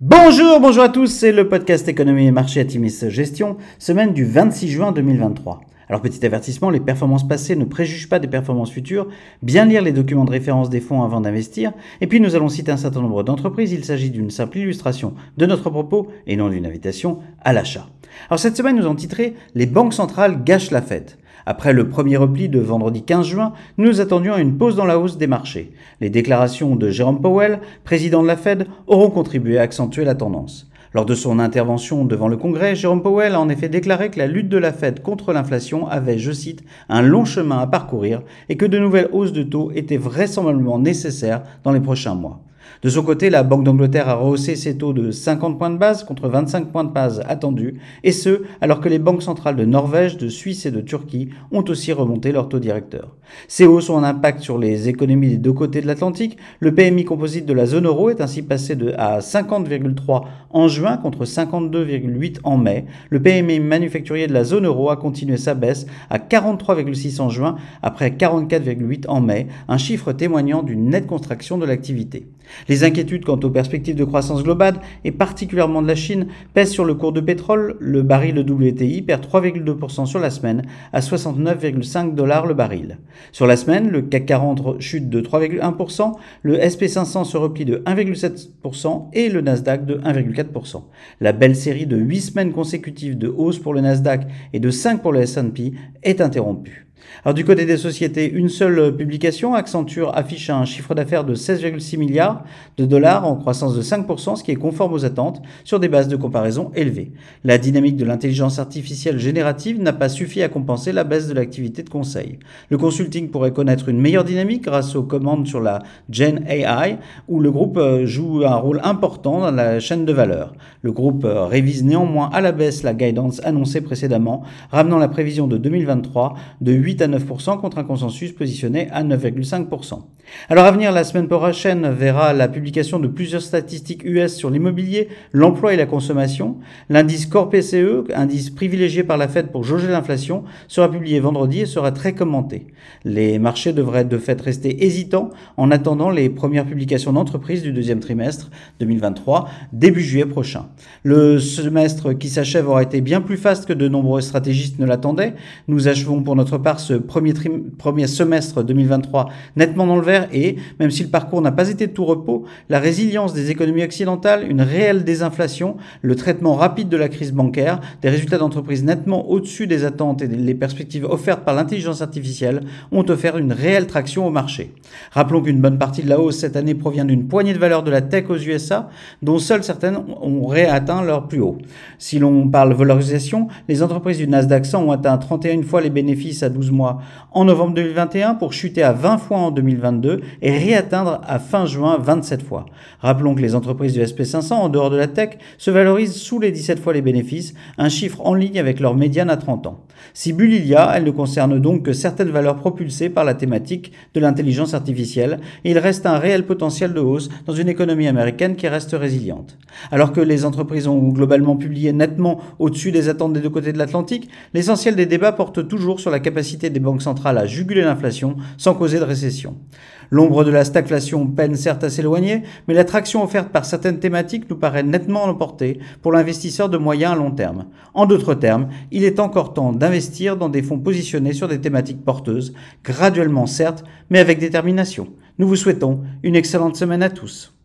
Bonjour, bonjour à tous, c'est le podcast Économie et Marché Atimis Gestion, semaine du 26 juin 2023. Alors petit avertissement, les performances passées ne préjugent pas des performances futures, bien lire les documents de référence des fonds avant d'investir, et puis nous allons citer un certain nombre d'entreprises, il s'agit d'une simple illustration de notre propos et non d'une invitation à l'achat. Alors cette semaine nous avons titré Les banques centrales gâchent la fête. Après le premier repli de vendredi 15 juin, nous attendions une pause dans la hausse des marchés. Les déclarations de Jérôme Powell, président de la Fed, auront contribué à accentuer la tendance. Lors de son intervention devant le Congrès, Jérôme Powell a en effet déclaré que la lutte de la Fed contre l'inflation avait, je cite, un long chemin à parcourir et que de nouvelles hausses de taux étaient vraisemblablement nécessaires dans les prochains mois. De son côté, la Banque d'Angleterre a rehaussé ses taux de 50 points de base contre 25 points de base attendus, et ce, alors que les banques centrales de Norvège, de Suisse et de Turquie ont aussi remonté leurs taux directeurs. Ces hausses ont un impact sur les économies des deux côtés de l'Atlantique. Le PMI composite de la zone euro est ainsi passé de, à 50,3 en juin contre 52,8 en mai. Le PMI manufacturier de la zone euro a continué sa baisse à 43,6 en juin après 44,8 en mai, un chiffre témoignant d'une nette contraction de l'activité. Les inquiétudes quant aux perspectives de croissance globale, et particulièrement de la Chine, pèsent sur le cours de pétrole. Le baril de WTI perd 3,2% sur la semaine à 69,5 dollars le baril. Sur la semaine, le CAC 40 chute de 3,1%, le SP500 se replie de 1,7% et le Nasdaq de 1,4%. La belle série de 8 semaines consécutives de hausse pour le Nasdaq et de 5 pour le S&P est interrompue. Alors du côté des sociétés, une seule publication, Accenture, affiche un chiffre d'affaires de 16,6 milliards de dollars en croissance de 5%, ce qui est conforme aux attentes sur des bases de comparaison élevées. La dynamique de l'intelligence artificielle générative n'a pas suffi à compenser la baisse de l'activité de conseil. Le consulting pourrait connaître une meilleure dynamique grâce aux commandes sur la Gen AI, où le groupe euh, joue un rôle important dans la chaîne de valeur. Le groupe euh, révise néanmoins à la baisse la guidance annoncée précédemment, ramenant la prévision de 2023 de 8 à 9% contre un consensus positionné à 9,5%. Alors à venir, la semaine prochaine verra la publication de plusieurs statistiques US sur l'immobilier, l'emploi et la consommation. L'indice Core PCE, indice privilégié par la Fed pour jauger l'inflation, sera publié vendredi et sera très commenté. Les marchés devraient de fait rester hésitants en attendant les premières publications d'entreprises du deuxième trimestre 2023, début juillet prochain. Le semestre qui s'achève aura été bien plus faste que de nombreux stratégistes ne l'attendaient. Nous achevons pour notre part ce premier, premier semestre 2023 nettement dans le vert et, même si le parcours n'a pas été de tout repos, la résilience des économies occidentales, une réelle désinflation, le traitement rapide de la crise bancaire, des résultats d'entreprises nettement au-dessus des attentes et les perspectives offertes par l'intelligence artificielle ont offert une réelle traction au marché. Rappelons qu'une bonne partie de la hausse cette année provient d'une poignée de valeurs de la tech aux USA, dont seules certaines ont réatteint leur plus haut. Si l'on parle valorisation, les entreprises du Nasdaq 100 ont atteint 31 fois les bénéfices à 12 mois en novembre 2021 pour chuter à 20 fois en 2022 et réatteindre à fin juin 27 fois. Rappelons que les entreprises du SP500 en dehors de la tech se valorisent sous les 17 fois les bénéfices, un chiffre en ligne avec leur médiane à 30 ans. Si bulle il y a, elle ne concerne donc que certaines valeurs propulsées par la thématique de l'intelligence artificielle et il reste un réel potentiel de hausse dans une économie américaine qui reste résiliente. Alors que les entreprises ont globalement publié nettement au-dessus des attentes des deux côtés de l'Atlantique, l'essentiel des débats porte toujours sur la capacité des banques centrales à juguler l'inflation sans causer de récession. L'ombre de la stagflation peine certes à s'éloigner, mais l'attraction offerte par certaines thématiques nous paraît nettement l'emporter pour l'investisseur de moyen à long terme. En d'autres termes, il est encore temps d'investir dans des fonds positionnés sur des thématiques porteuses, graduellement certes, mais avec détermination. Nous vous souhaitons une excellente semaine à tous.